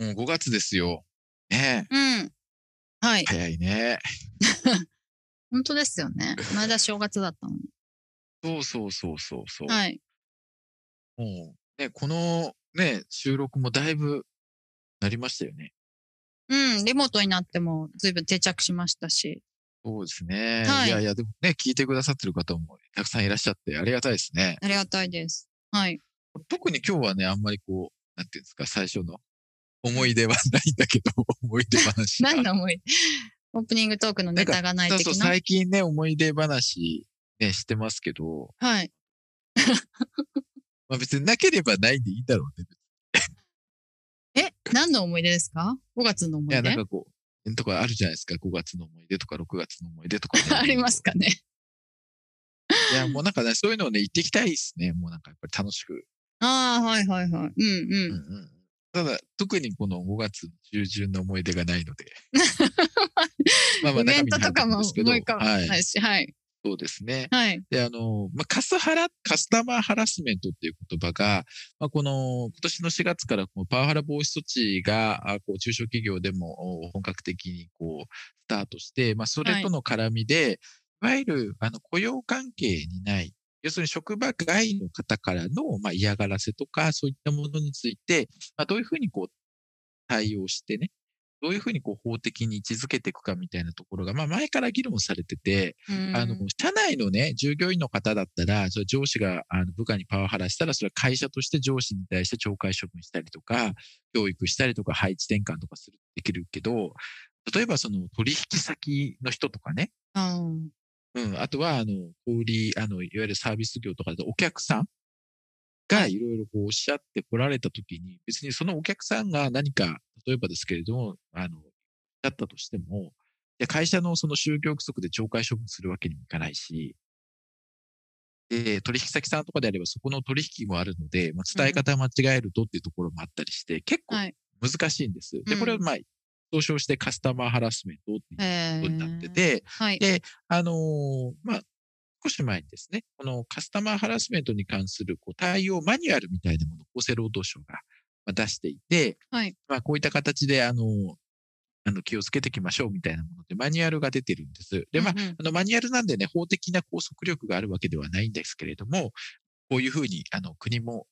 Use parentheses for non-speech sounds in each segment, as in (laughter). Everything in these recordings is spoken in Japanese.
もう5月ですよ。ねえ。うん。はい。早いね。(laughs) 本当ですよね。この間正月だったのに。そうそうそうそうそう。はい。もう、ね、このね、収録もだいぶなりましたよね。うん。リモートになっても随分定着しましたし。そうですね。はいいやいや、でもね、聞いてくださってる方もたくさんいらっしゃってありがたいですね。ありがたいです。はい。特に今日はね、あんまりこう、なんていうんですか、最初の思い出はないんだけど、(laughs) 思い出話が。何の思いオープニングトークのネタがないそうそう、的な。最近ね、思い出話ね、してますけど、はい。(laughs) まあ別になければないでいいだろうね。え、何の思い出ですか ?5 月の思いや、い出なんかこう、とかあるじゃないですか。5月の思い出とか6月の思い出とか、ね (laughs) ありますかね。いや、もうなんかね、そういうのをね、言っていきたいですね。もうなんかやっぱり楽しく。ああ、はいはいはい。うんうんうん。うん。ただ、特にこの5月中旬の思い出がないので。(laughs) まあイベントとかも思い浮かばは。ないいし、はい。そうですね。はい。で、あの、まあ、カスハラ、カスタマーハラスメントっていう言葉が、まあ、この、今年の4月からこのパワハラ防止措置が、あこう、中小企業でもお本格的にこう、スタートして、まあ、それとの絡みで、い、わゆる、あの、雇用関係にない、要するに職場外の方からの、まあ、嫌がらせとか、そういったものについて、まあ、どういうふうにこう、対応してね、どういうふうにこう法的に位置づけていくかみたいなところが、まあ前から議論されてて、あの、社内のね、従業員の方だったら、それ上司があの部下にパワハラしたら、それは会社として上司に対して懲戒処分したりとか、教育したりとか、配置転換とかする、できるけど、例えばその取引先の人とかね、うん。うん、あとは、あの、小売り、あの、いわゆるサービス業とかでお客さんがいろいろこうおっしゃってこられたときに、別にそのお客さんが何か、例えばですけれども、あの、おったとしても、いや会社のその就業規則で懲戒処分するわけにもいかないし、で、取引先さんとかであればそこの取引もあるので、まあ、伝え方間違えるとっていうところもあったりして、結構はい。難しいんです。で、これはうんまあ、総称してカスタマーハラスメントっていうえことになってー、て、はい。で、あのーまあ、少し前にですね、このカスタマーハラスメントに関するこう対応マニュアルみたいなものを厚生労働省がまあ出していて、はい。まあ、こういった形で、あのーあの気をつけていきましょうみたいなもので、マニュアルが出てるんです。で、まあ、あのマニュアルなんでね、法的な拘束力があるわけではないんですけれども、こういうふうに、あの、国も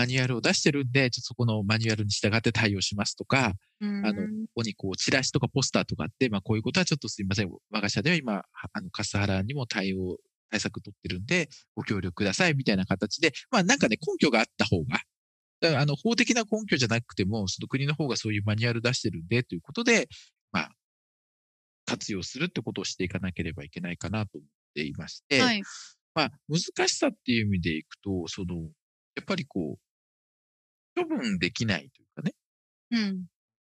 マニュアルを出してるんで、ちょっとそこのマニュアルに従って対応しますとか、うんあの、ここにこう、チラシとかポスターとかあって、まあ、こういうことはちょっとすいません。我が社では今、はあの、カスハラにも対応、対策取ってるんで、ご協力ください、みたいな形で、まあ、なんかね、根拠があった方が、だからあの、法的な根拠じゃなくても、その国の方がそういうマニュアル出してるんで、ということで、まあ、活用するってことをしていかなければいけないかなと思っていまして、はい。まあ、難しさっていう意味でいくと、その、やっぱりこう、処分できないというかね、うん。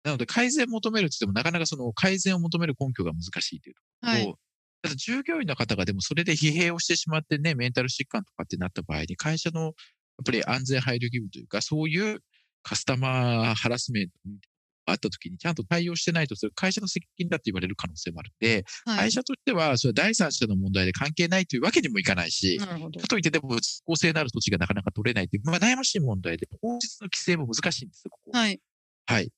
なので改善を求めるって言っても、なかなかその改善を求める根拠が難しいというところと、はい。ただ従業員の方がでもそれで疲弊をしてしまってね、メンタル疾患とかってなった場合に、会社のやっぱり安全配慮義務というか、そういうカスタマーハラスメントがあった時にちゃんと対応してないと、それ会社の責任だって言われる可能性もあるんで、はい会。社としては、それは第三者の問題で関係ないというわけにもいかないし、か。といってでも、公正なる土地がなかなか取れないっていう、まあ悩ましい問題で、法律の規制も難しいんですよ、ここ。はい。はい。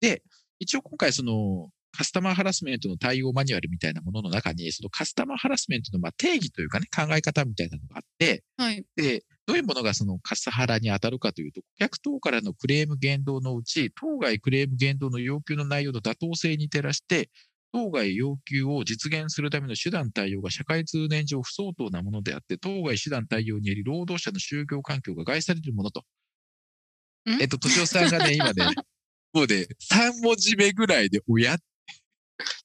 で、一応今回その、カスタマーハラスメントの対応マニュアルみたいなものの中に、そのカスタマーハラスメントのまあ定義というかね、考え方みたいなのがあって、はい。で、どういうものがそのカスハラに当たるかというと、顧客等からのクレーム言動のうち、当該クレーム言動の要求の内容の妥当性に照らして、当該要求を実現するための手段対応が社会通念上不相当なものであって、当該手段対応により労働者の就業環境が害されるものと。んえっと、敏夫さんがね、今ね、もうね、3文字目ぐらいで、おや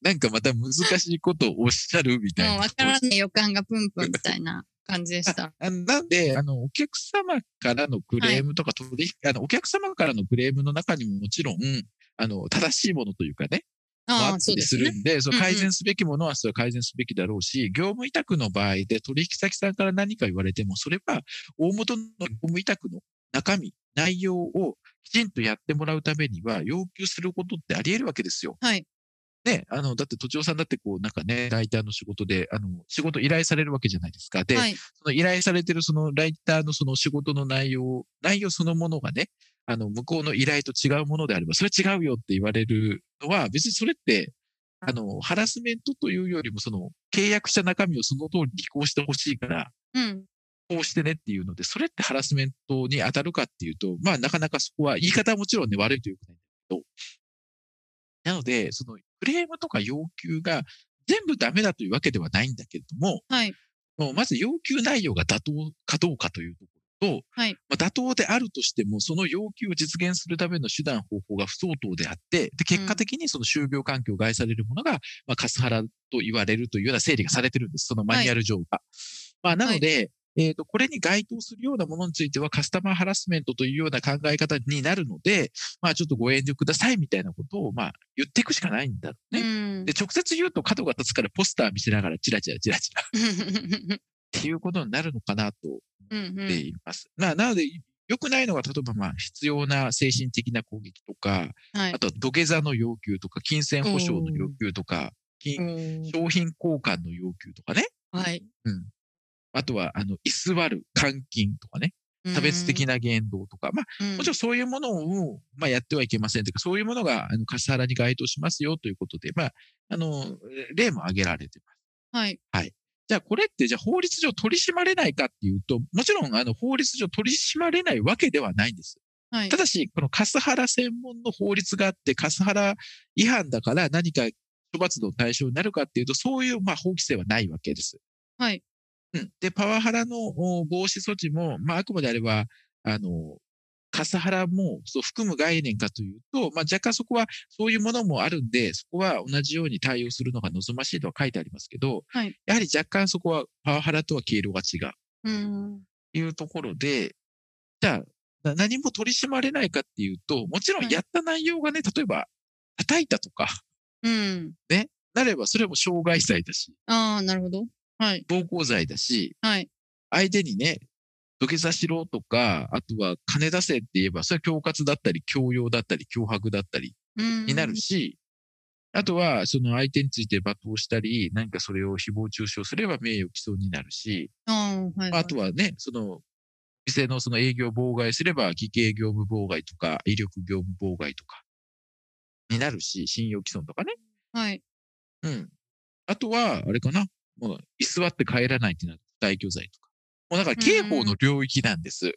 なんかまた難しいことをおっしゃるみたいな。もうわからない予感がプンプンみたいな。感じでした。あ (laughs) なんで、あの、お客様からのクレームとか取引、あの、お客様からのクレームの中にももちろん、あの、正しいものというかね、もあったりそうでするんで、そううんうん改善すべきものはそれは改善すべきだろうし、業務委託の場合で取引先さんから何か言われても、それは大元の業務委託の中身、内容をきちんとやってもらうためには、要求することってあり得るわけですよ。はい。ね、あの、だって、都庁さんだってこう、なんかね、ライターの仕事で、あの、仕事依頼されるわけじゃないですか。で、はい。その依頼されてるそのライターのその仕事の内容、内容そのものがね、あの、向こうの依頼と違うものであれば、それ違うよって言われるのは、別にそれって、あの、ハラスメントというよりも、その、契約した中身をその通りに移行してほしいから、うん。こうしてねっていうので、それってハラスメントに当たるかっていうと、まあ、なかなかそこは、言い方はもちろんね、悪いということなんだけど、なので、その、クレームとか要求が全部ダメだというわけではないんだけれども、はい。もうまず要求内容が妥当かどうかというところと、はいまあ、妥当であるとしても、その要求を実現するための手段方法が不相当であって、で、結果的にその就業環境を害されるものが、まあ、カスハラと言われるというような整理がされてるんです。そのマニュアル上が。まあ、なので、えっ、と、これに該当するようなものについてはカスタマーハラスメントというような考え方になるので、まあ、ちょっとご遠慮くださいみたいなことを、まあ、言っていくしかないんだろううね。んで、。直接言うと角が立つからポスター見せながらチラチラチラチラ (laughs) っていうことになるのかなとうんうんっています。まあ、なので、良くないのは、例えば、まあ、必要な精神的な攻撃とか、はいあ。とは土下座の要求とか、金銭保証の要求とか、商品交換の要求とかね。はい。うん。あとは、あの、居座る、監禁とかね。差別的な言動とか。まあ、うん、もちろんそういうものを、まあ、やってはいけませんというか、そういうものが、あの、カスハラに該当しますよということで、まあ、あの、例も挙げられてます。はい。じゃあこれってじゃあ法律上取り締まれないかっていうと、もちろんあの法律上取り締まれないわけではないんです。はいた。だし、このカスハラ専門の法律があって、カスハラ違反だから何か処罰の対象になるかっていうと、そういうまあ法規制はないわけです。はい。うん。で、パワハラのお防止措置も、まああくまであれば、あの、カスハラもそう含む概念かというと、まあ若干そこはそういうものもあるんで、そこは同じように対応するのが望ましいとは書いてありますけど、はいやはり若干そこはパワハラとは経路が違う。うん。いうところで、じゃあ、な何も取り締まれないかっていうと、もちろんやった内容がね、例えば、叩いたとか、うん。なればそれも傷害罪だし、ああ、なるほど。はい。暴行罪だし、はい。相手にね、土下座しろとか、あとは金出せって言えば、それは恐喝だったり、強要だったり、脅迫だったりうん。になるし、あとは、その相手について罵倒したり、何かそれを誹謗中傷すれば名誉毀損になるし、はい、はい。あとはね、その、店のその営業を妨害すれば、偽計業務妨害とか、威力業務妨害とか、になるし、信用毀損とかね。はい。うん。あとは、あれかな。もう、居座って帰らないっていうのは、大巨罪とか。もうだから、刑法の領域なんです。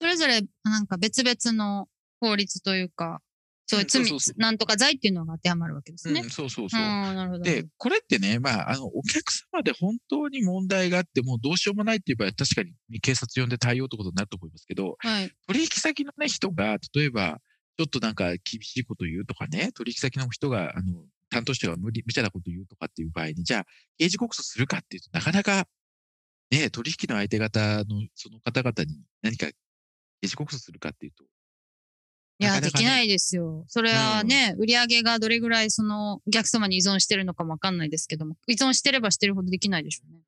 それぞれ、なんか別々の法律というか、そういう罪、うんそうそうそうなんとか罪っていうのが当てはまるわけですね。うん、そうそうそう。で、これってね、まあ、あの、お客様で本当に問題があって、もうどうしようもないっていう場合は、確かに警察呼んで対応ってことになると思いますけど、はい。取引先のね、人が、例えば、ちょっとなんか厳しいこと言うとかね、取引先の人が、あの、担当者が無理、無茶なこと言うとかっていう場合に、じゃあ、刑事告訴するかっていうとなかなか、ね、取引の相手方の、その方々に何か刑事告訴するかっていうと、いや、できないですよ。それはね、売り上げがどれぐらいそのお客様に依存してるのかもわかんないですけども、依存してればしてるほどできないでしょうね。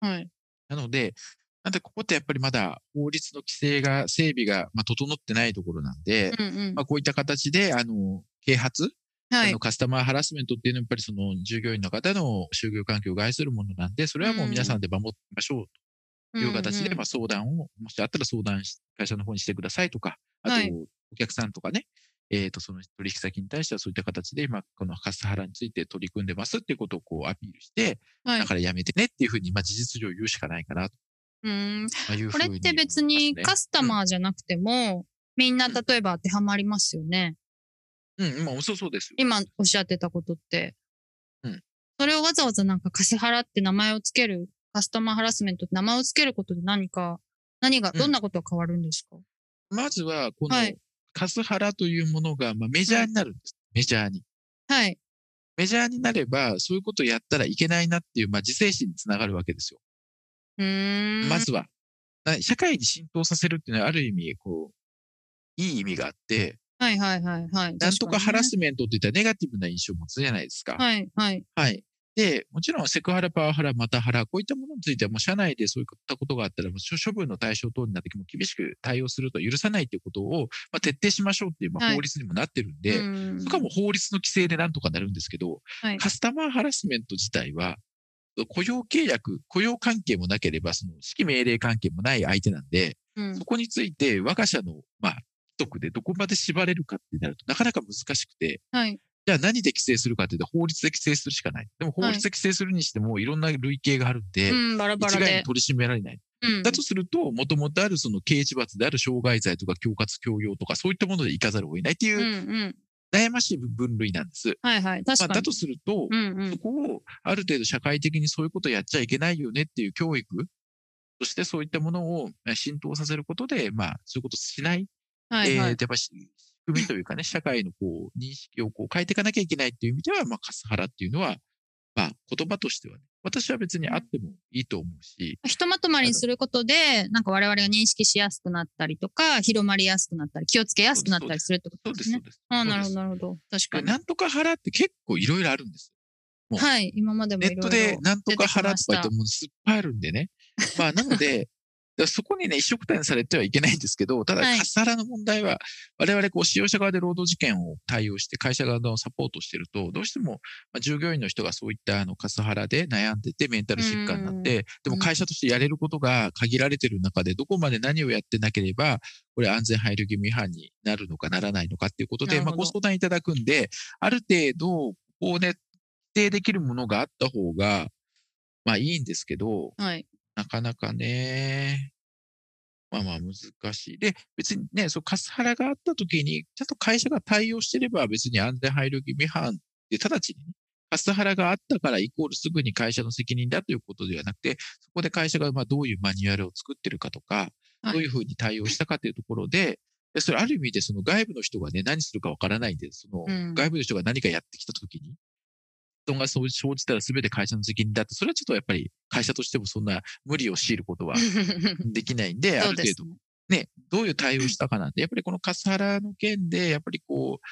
はい。なので、なんでここってやっぱりまだ法律の規制が、整備が、まあ、整ってないところなんで、うんうんま。あ、こういった形で、あの、啓発はいあの。カスタマーハラスメントっていうのはやっぱりその従業員の方の就業環境を害するものなんで、それはもう皆さんで守ってみましょうという形で、まあ相談を、もしあったら相談し、会社の方にしてくださいとか、あとはい、お客さんとかね、えっ、と、その取引先に対してはそういった形で今、このカスハラについて取り組んでますっていうことをこうアピールして、はいだ。からやめてねっていうふうに、まあ事実上言うしかないかなとうん。まあいうふうにこれって別にカスタマーじゃなくても、みんな例えば当てはまりますよね。うん、まあそうそうですよ。今おっしゃってたことって。うんそれをわざわざなんかカスハラって名前をつける、カスタマーハラスメントって名前をつけることで何か、何が、うんどんなことが変わるんですか、まずは、このはいカスハラというものが、まあメジャーになるんです。メジャーに。はい。メジャーになれば、そういうことをやったらいけないなっていう、まあ、自制心につながるわけですよ。うーん。まずは。な社会に浸透させるっていうのはある意味、こう、いい意味があって、はいはいはいはい。なんとかハラススメントって言ったらネガティブな印象を持つじゃないですか。はいはい。はい。で、もちろんセクハラ、パワハラ、またハラ、こういったものについてはもう社内でそういったことがあったら、処処分の対象等になっても厳しく対応すると許さないということを、まあ、徹底しましょうっていう、まあ、はい法律にもなってるんで、うんそこはもう法律の規制でなんとかなるんですけど、はいカスタマーハラスメント自体は、雇用契約、雇用関係もなければ、その指揮命令関係もない相手なんで、うんそこについて我が社の、まあ、規則でどこまで縛れるかってなるとなかなか難しくて、はい。じゃあ何で規制するかっていうと法律で規制するしかない。でも法律で規制するにしてもいろんな類型があるんで、うん、バラバラで一概に。取り締められない。うんだとすると、もともとあるその刑事罰である傷害罪とか恐喝強要とかそういったもので行かざるを得ないっていううんうん。悩ましい分類なんです。はいはい。確まあ、かに。だとすると、うんうんそ。こをある程度社会的にそういうことやっちゃいけないよねっていう教育、そしてそういったものをえ浸透させることで、まあ、そういうことしない、はいはい。えーやっぱし仕組みというかね、社会のこう認識をこう変えていかなきゃいけないっていう意味では、まあ、カスハラっていうのは、まあ、言葉としてはね、私は別にあってもいいと思うし、ひとまとまりにすることで、なんか我々が認識しやすくなったりとか、広まりやすくなったり、気をつけやすくなったりするってこそうです、とですね。そうです。ああ、なるほそうど、なるほど。確かに。なんとか腹って結構いろいろあるんです。もうはい。今までもネットでなんとか腹とか言ってもうすっぱいあるんでね。まあ、なので、そこにね、一緒くたにされてはいけないんですけど、ただ、はいカスハラの問題は、我々、こう、使用者側で労働事件を対応して、会社側のサポートしてると、どうしても、まあ、従業員の人がそういったあのカスハラで悩んでて、メンタル疾患になって、でも会社としてやれることが限られてる中で、どこまで何をやってなければ、これ安全配慮義務違反になるのかならないのかっていうことで、まあ、ご相談いただくんで、ある程度、こうね、定できるものがあった方が、まあいいんですけど、はい。なかなかね、まあまあ難しい。で、別にね、そう、カスハラがあった時に、ちゃんと会社が対応してれば別に安全配慮義務違反で、直ちにね、カスハラがあったからイコールすぐに会社の責任だということではなくて、そこで会社がまあどういうマニュアルを作ってるかとか、はい。どういうふうに対応したかというところで、でそれある意味でその外部の人がね、何するかわからないんで、そのうん。外部の人が何かやってきた時に、人がそう生じたら全て会社の責任だって、それはちょっとやっぱり会社としてもそんな無理を強いることは (laughs) できないんで、ある程度ね。ね、どういう対応したかなんて、やっぱりこのカスハラの件で、やっぱりこう、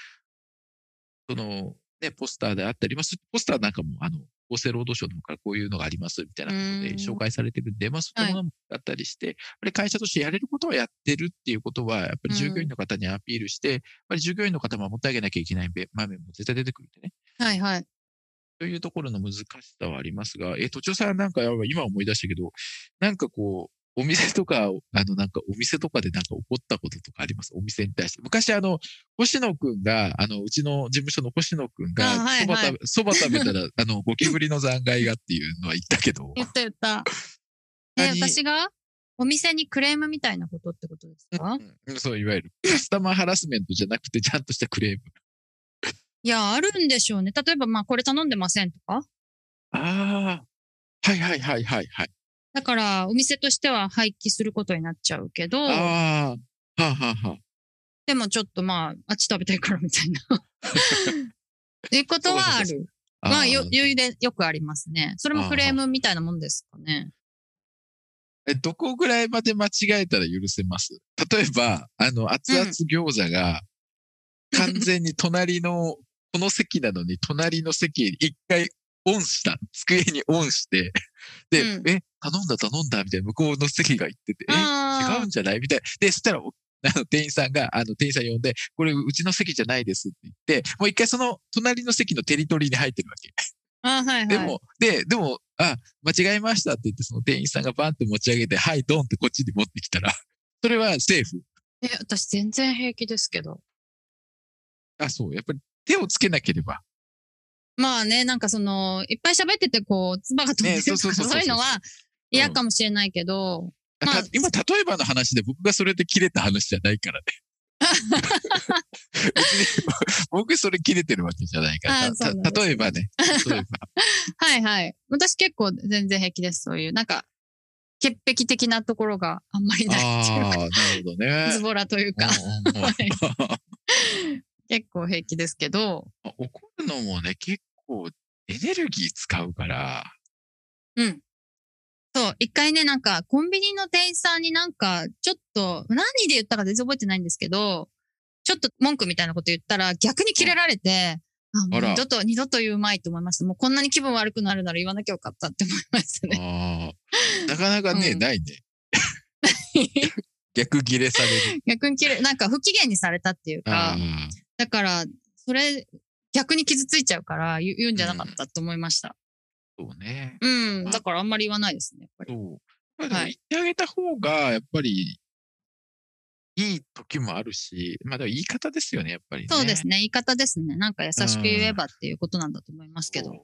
その、ね、ポスターであったり、まあ、すポスターなんかも、あの、厚生労働省の方からこういうのがありますみたいなことでうん紹介されてるんで、まあ、そういったものもあったりして、やっぱり会社としてやれることはやってるっていうことは、やっぱり従業員の方にアピールして、やっぱり従業員の方も守ってあげなきゃいけない場面も絶対出てくるんでね。はいはい。というところの難しさはありますが、え、都庁さんなんか、今思い出したけど、なんかこう、お店とか、あの、なんかお店とかでなんか起こったこととかあります？お店に対して。昔あの、星野くんが、あの、うちの事務所の星野くんが、あはいはいそば食べ、そば食べたら、(laughs) あの、ゴキブリの残骸がっていうのは言ったけど、言った言った。(laughs) え、何私が？お店にクレームみたいなことってことですか？うんそういわゆる、カスタマーハラスメントじゃなくて、ちゃんとしたクレーム。いや、あるんでしょうね。例えば、まあ、これ頼んでませんとか。ああ、はいはいはいはいはい。だから、お店としては廃棄することになっちゃうけど、ああ、はあはあはあ。でもちょっとまあ、あっち食べたいからみたいな。(laughs) っていうことはある。まあ、よ、ー余裕でよくありますね。それもクレームみたいなもんですかね。え、どこぐらいまで間違えたら許せます？例えば、あの、熱々餃子が、完全に隣の、この席なのに、隣の席に一回オンした。机にオンして、で、うんえ、頼んだ頼んだみたいな向こうの席が言ってて、え、違うんじゃない？みたいな。で、そしたら、お (laughs) あの、店員さんが、あの、店員さん呼んで、これ、うちの席じゃないですって言って、もう一回その、隣の席のテリトリーに入ってるわけ。あ、はいはい。でも、で、でも、あ、間違えましたって言って、その店員さんがバンって持ち上げて、はい、ドンってこっちに持ってきたら、(laughs) それはセーフ。え、私全然平気ですけど。あ、そう。やっぱり手をつけなければ。まあね、なんかその、いっぱい喋っててこう、唾が飛んでねるとか、そういうのは嫌かもしれないけど、あまあた今、例えばの話で僕がそれで切れた話じゃないからね。(laughs) 僕それ切れてるわけじゃないから。例えばね。例えば。(laughs) はいはい。私結構全然平気です、そういう。なんか、潔癖的なところがあんまりないっていうか、なるほどね。ズボラというか、うんうんうん (laughs) 結構平気ですけど、怒るのもね、結構エネルギー使うから、うん。そう、一回ね、なんか、コンビニの店員さんになんか、ちょっと、何で言ったか全然覚えてないんですけど、ちょっと文句みたいなこと言ったら、逆にキレられて、あ、二度と、二度と言うまいと思いました。もうこんなに気分悪くなるなら言わなきゃよかったって思いましたね。なかなかね、うんないね。(laughs) 逆ギレされる。(laughs) 逆にキレ、なんか不機嫌にされたっていうか。だから、それ、逆に傷ついちゃうから言うんじゃなかったと思いました。そうね。うん、だからあんまり言わないですね、やっぱり。そう。まあ言ってあげた方が、やっぱり、いい時もあるし、まあ言い方ですよね、やっぱりね。そうですね、言い方ですね。なんか優しく言えばっていうことなんだと思いますけど。ね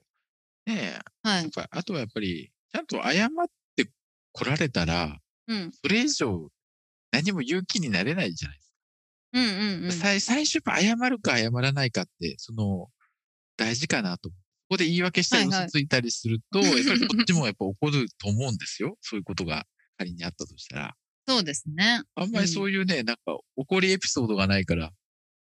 え、はいあとはやっぱり、ちゃんと謝って来られたら、うん。それ以上何も言う気になれないじゃないですか。うんうんうん。最最初、やっぱ謝るか謝らないかって、その、大事かなと。ここで言い訳したりはいはい嘘ついたりすると、(laughs) やっぱりこっちもやっぱ怒ると思うんですよ。そういうことが仮にあったとしたら。そうですね。あんまりそういうね、なんか怒りエピソードがないから、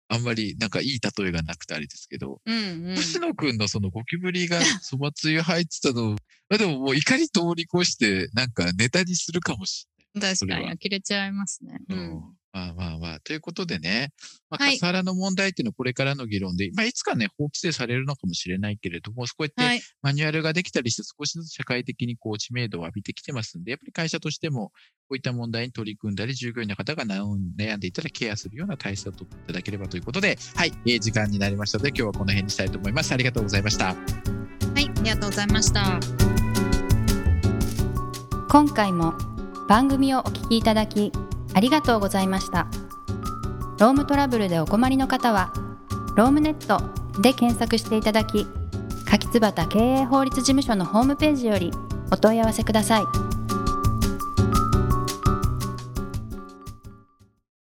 あんまりなんかいい例えがなくてあれですけど、うんうん。星野くんのそのゴキブリがそばつゆ入ってたの、(laughs) まあでももう怒り通り越して、なんかネタにするかもし確かにそれは呆れちゃいますね。うれない。ん。まあまあまあ、ということでね、まあ、はいカスハラの問題っていうのはこれからの議論で、まあいつかね、法規制されるのかもしれないけれども、こうやってはい。マニュアルができたりして少しずつ社会的にこう知名度を浴びてきてますんで、やっぱり会社としてもこういった問題に取り組んだり、従業員の方が悩んでいたらケアするような体制を取っていただければということで、はい、えー時間になりましたので、今日はこの辺にしたいと思います。ありがとうございました。はい。ありがとうございました。今回も番組をお聞きいただきありがとうございました。ロームトラブルでお困りの方はロームネットで検索していただき柿椿経営法律事務所のホームページよりお問い合わせください。